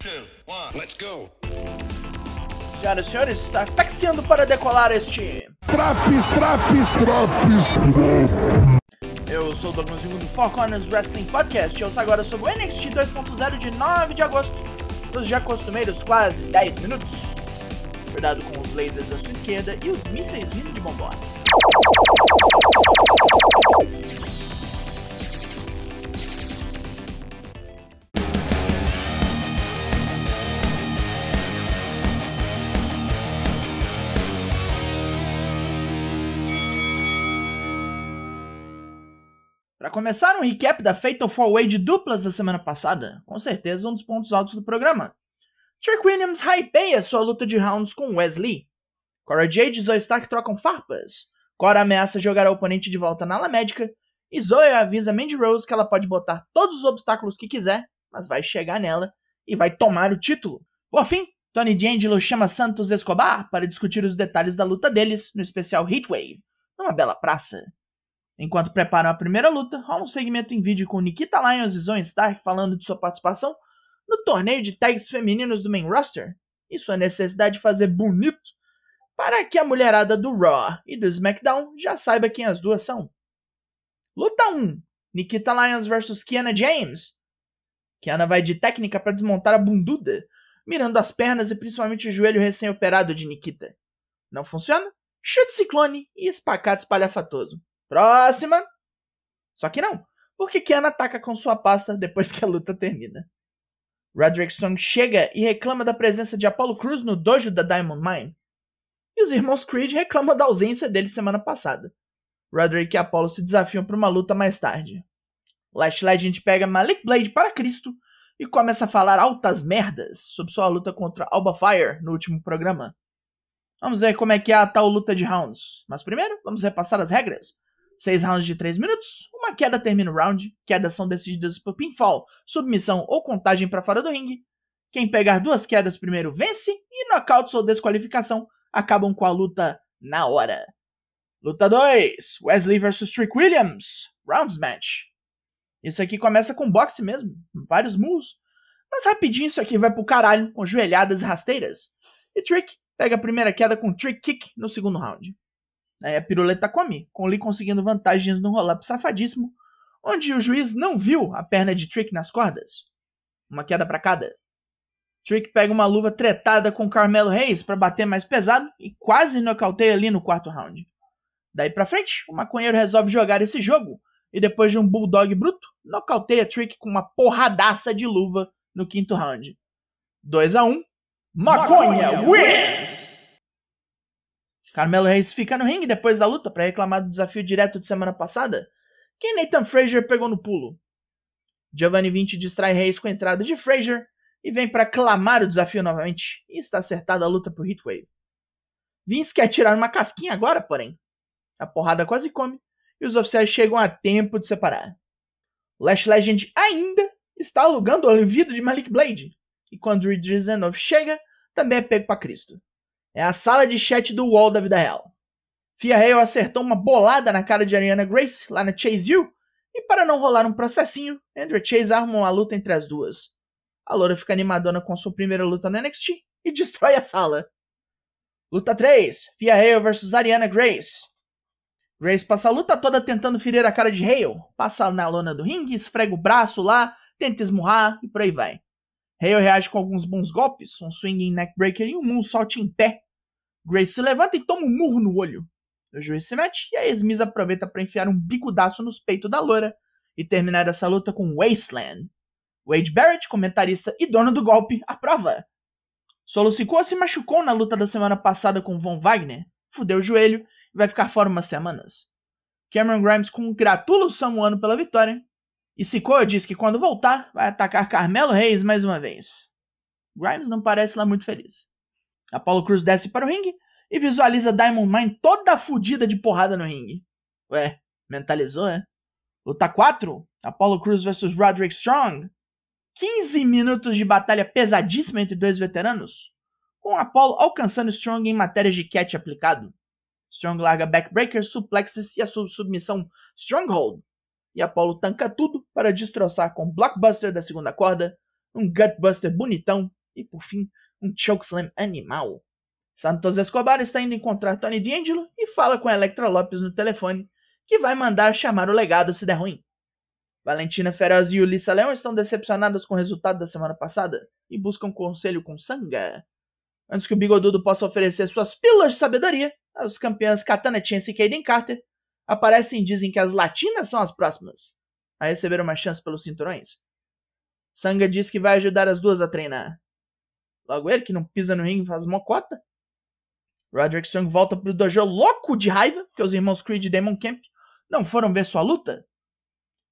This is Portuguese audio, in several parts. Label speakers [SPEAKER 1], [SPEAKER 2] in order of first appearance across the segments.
[SPEAKER 1] two, one. Let's go.
[SPEAKER 2] Senhoras e senhores, está taxiando para decolar este.
[SPEAKER 3] Traps, traps, traps.
[SPEAKER 2] Eu sou o Douglas do Four Corners Wrestling Podcast e ouço agora sobre o NXT 2.0 de 9 de agosto, nos já costumeiros quase 10 minutos. Cuidado com os lasers à sua esquerda e os mísseis vindo de bombona. Para começar, um recap da Fatal 4-Way de duplas da semana passada, com certeza um dos pontos altos do programa. Trick Williams hypeia sua luta de rounds com Wesley. Cora Jade e Zoe Stark trocam farpas. Cora ameaça jogar a oponente de volta na ala médica. E Zoe avisa Mandy Rose que ela pode botar todos os obstáculos que quiser, mas vai chegar nela e vai tomar o título. Por fim, Tony D'Angelo chama Santos Escobar para discutir os detalhes da luta deles no especial Heatwave, numa bela praça. Enquanto preparam a primeira luta, há um segmento em vídeo com Nikita Lyons e Zoe Stark falando de sua participação no torneio de tags femininos do main roster e sua necessidade de fazer bonito para que a mulherada do Raw e do SmackDown já saiba quem as duas são. Luta 1: Nikita Lyons vs Kiana James. Kiana vai de técnica para desmontar a bunduda, mirando as pernas e principalmente o joelho recém-operado de Nikita. Não funciona? Chute ciclone e espacate espalhafatoso. Próxima! Só que não, porque Kiana ataca com sua pasta depois que a luta termina. Roderick Strong chega e reclama da presença de Apollo Cruz no dojo da Diamond Mine. E os irmãos Creed reclamam da ausência dele semana passada. Roderick e Apollo se desafiam para uma luta mais tarde. Last Legend pega Malik Blade para Cristo e começa a falar altas merdas sobre sua luta contra Alba Fire no último programa. Vamos ver como é que é a tal luta de rounds. Mas primeiro, vamos repassar as regras. Seis rounds de 3 minutos, uma queda termina o round, quedas são decididas por pinfall, submissão ou contagem para fora do ringue. Quem pegar duas quedas primeiro vence e knockouts ou desqualificação acabam com a luta na hora. Luta 2: Wesley vs Trick Williams, rounds match. Isso aqui começa com boxe mesmo, vários moves. Mas rapidinho isso aqui vai pro caralho, com joelhadas e rasteiras. E Trick pega a primeira queda com Trick Kick no segundo round. Aí a piruleta come, com Lee conseguindo vantagens no roll-up safadíssimo, onde o juiz não viu a perna de Trick nas cordas. Uma queda para cada. Trick pega uma luva tretada com Carmelo Reis para bater mais pesado e quase nocauteia ali no quarto round. Daí pra frente, o maconheiro resolve jogar esse jogo e depois de um bulldog bruto, nocauteia Trick com uma porradaça de luva no quinto round. 2 a 1 um, Maconha, wins! Carmelo Reis fica no ringue depois da luta para reclamar do desafio direto de semana passada, que Nathan Frazier pegou no pulo. Giovanni 20 distrai Reis com a entrada de Frazier e vem para clamar o desafio novamente, e está acertada a luta pro Heatwave. Vince quer tirar uma casquinha agora, porém. A porrada quase come e os oficiais chegam a tempo de separar. Lash Legend ainda está alugando o ouvido de Malik Blade, e quando Reed Zenov chega, também é pego para Cristo. É a sala de chat do UOL da vida real. Fia Hale acertou uma bolada na cara de Ariana Grace lá na Chase U, e para não rolar um processinho, Andrew Chase arma uma luta entre as duas. A loura fica animadona com sua primeira luta no NXT e destrói a sala. Luta 3: Fia Hale vs Ariana Grace. Grace passa a luta toda tentando ferir a cara de Hale, passa na lona do ringue, esfrega o braço lá, tenta esmurrar e por aí vai. Hale reage com alguns bons golpes, um swinging neckbreaker e um moonsault em pé. Grace se levanta e toma um murro no olho. O juiz se mete e a Esmiz aproveita para enfiar um bicudaço nos peitos da loura e terminar essa luta com Wasteland. Wade Barrett, comentarista e dono do golpe, aprova. Solo Sikoa se machucou na luta da semana passada com Von Wagner, fudeu o joelho e vai ficar fora umas semanas. Cameron Grimes congratula o Samuano pela vitória e Sikoa diz que quando voltar, vai atacar Carmelo Reis mais uma vez. Grimes não parece lá muito feliz. Apollo Cruz desce para o ringue e visualiza Diamond Mine toda fodida de porrada no ringue. Ué, mentalizou, é? Luta 4, Apollo Cruz vs Roderick Strong. 15 minutos de batalha pesadíssima entre dois veteranos, com Apollo alcançando Strong em matérias de catch aplicado. Strong larga backbreaker, suplexes e a submissão Stronghold, e Apollo tanca tudo para destroçar com Blockbuster da segunda corda, um Gutbuster bonitão e, por fim, um Chokeslam animal. Santos Escobar está indo encontrar Tony D'Angelo e fala com Electra Lopes no telefone que vai mandar chamar o legado se der ruim. Valentina Feroz e Ulissa Leão estão decepcionadas com o resultado da semana passada e buscam conselho com Sanga. Antes que o Bigodudo possa oferecer suas pílulas de sabedoria, as campeãs Katana Chance e Kaden Carter aparecem e dizem que as latinas são as próximas a receber uma chance pelos cinturões. Sanga diz que vai ajudar as duas a treinar. Logo ele, que não pisa no ringue, faz mocota. Roderick Strong volta pro dojo louco de raiva, que os irmãos Creed e Damon Camp não foram ver sua luta.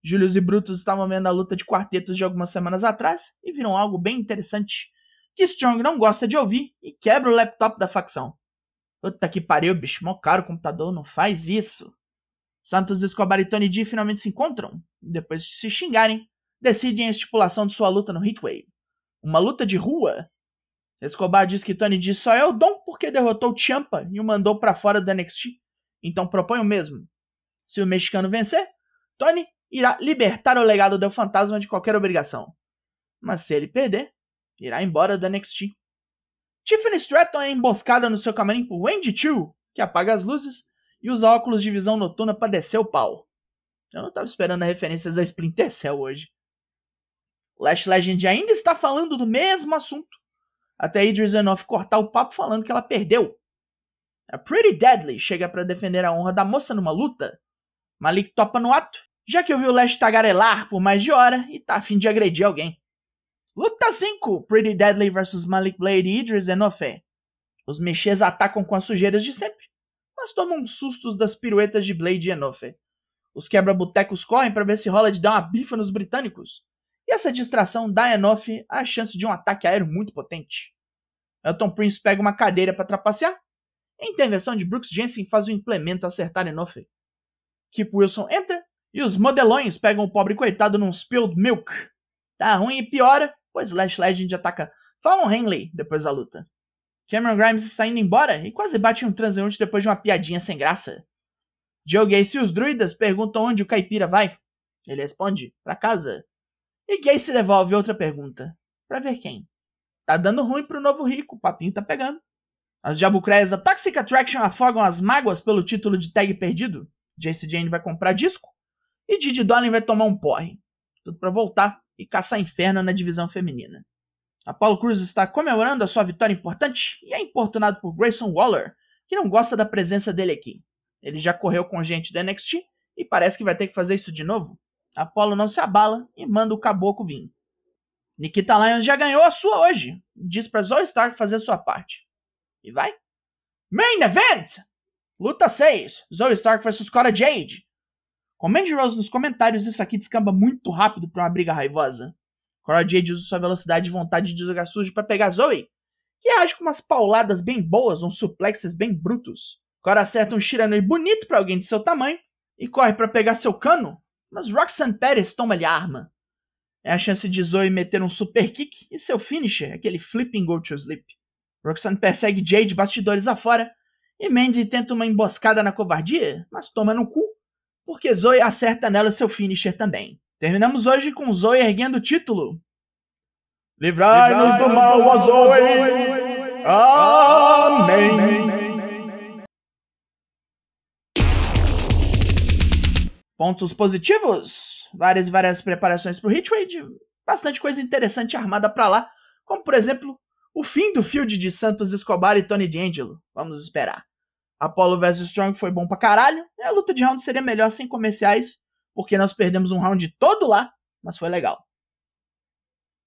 [SPEAKER 2] Julius e Brutus estavam vendo a luta de quartetos de algumas semanas atrás e viram algo bem interessante, que Strong não gosta de ouvir e quebra o laptop da facção. Puta que pariu, bicho, mó caro o computador, não faz isso. Santos Escobar e Tony D finalmente se encontram, depois de se xingarem, decidem a estipulação de sua luta no Heatwave. Uma luta de rua. Escobar diz que Tony D só é o dom porque derrotou Champa e o mandou para fora do NXT, então propõe o mesmo. Se o mexicano vencer, Tony irá libertar o legado do fantasma de qualquer obrigação. Mas se ele perder, irá embora do NXT. Tiffany Stratton é emboscada no seu camarim por Wendy Chu, que apaga as luzes e usa óculos de visão noturna para descer o pau. Eu não estava esperando referências a Splinter Cell hoje. Lash Legend ainda está falando do mesmo assunto, até Idris Enough cortar o papo falando que ela perdeu. A Pretty Deadly chega para defender a honra da moça numa luta. Malik topa no ato já que eu vi o Lash tagarelar por mais de hora e tá afim de agredir alguém. Luta 5: Pretty Deadly vs Malik Blade e Idris Enofe. Os mexês atacam com as sujeiras de sempre, mas tomam sustos das piruetas de Blade e Enofe. Os quebra-botecos correm para ver se rola de dar uma bifa nos britânicos, e essa distração dá a Enofe a chance de um ataque aéreo muito potente. Elton Prince pega uma cadeira para trapacear, a intervenção de Brooks Jensen faz o implemento acertar Enofe. Kip Wilson entra e os modelões pegam o pobre coitado num spilled milk. Tá ruim e piora, pois Lash Legend ataca Fallon Henley depois da luta. Cameron Grimes está indo embora e quase bate um transeunte depois de uma piadinha sem graça. Joe Gacy e os druidas perguntam onde o caipira vai. Ele responde, para casa. E Gacy devolve outra pergunta. Pra ver quem. Tá dando ruim pro novo rico, o papinho tá pegando. As jabucreias da Toxic Attraction afogam as mágoas pelo título de tag perdido. Jace Jane vai comprar disco. E Didi Dolin vai tomar um porre. Tudo para voltar e caçar inferno na divisão feminina. Apollo Cruz está comemorando a sua vitória importante e é importunado por Grayson Waller, que não gosta da presença dele aqui. Ele já correu com gente do NXT e parece que vai ter que fazer isso de novo. Apollo não se abala e manda o caboclo vir. Nikita Lyons já ganhou a sua hoje diz para Zoe Stark fazer a sua parte. E vai. Main Event! Luta 6: Zoe Stark vs Cora Jade. Comente Rose nos comentários, isso aqui descamba muito rápido para uma briga raivosa. Cora Jade usa sua velocidade e vontade de jogar sujo para pegar Zoe, que age com umas pauladas bem boas, uns suplexes bem brutos. Cora acerta um Shiranui bonito para alguém de seu tamanho e corre para pegar seu cano, mas Roxanne Perez toma-lhe a arma. É a chance de Zoe meter um super kick e seu finisher, aquele flipping go to sleep. Roxanne persegue Jade bastidores afora e Mandy tenta uma emboscada na covardia, mas toma no cu porque Zoe acerta nela seu finisher também. Terminamos hoje com Zoe erguendo o título. Livrai-nos do mal, ó Zoe! Amém! Pontos positivos? Várias e várias preparações para o Hitwade, bastante coisa interessante armada para lá, como por exemplo o fim do field de Santos Escobar e Tony D'Angelo. Vamos esperar. Apollo vs Strong foi bom pra caralho. E a luta de round seria melhor sem comerciais, porque nós perdemos um round todo lá, mas foi legal.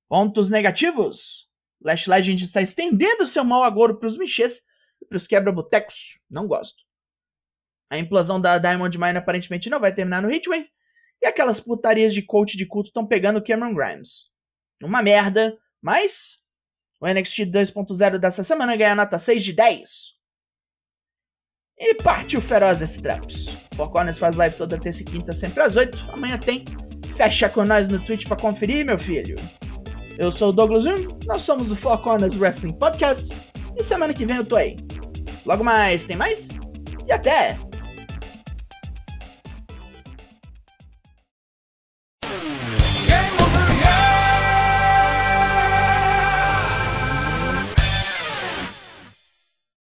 [SPEAKER 2] Pontos negativos: Lash Legend está estendendo seu mau agouro pros michês e pros quebra-botecos. Não gosto. A implosão da Diamond Mine aparentemente não vai terminar no Hitway. E aquelas putarias de coach de culto estão pegando Cameron Grimes. Uma merda, mas o NXT 2.0 dessa semana ganha nota 6 de 10. E partiu feroz esse Traps. Four Corners faz live toda terça e quinta, sempre às 8. Amanhã tem. Fecha com nós no Twitch pra conferir, meu filho. Eu sou o Douglas Jung, nós somos o Four Corners Wrestling Podcast. E semana que vem eu tô aí. Logo mais, tem mais? E até!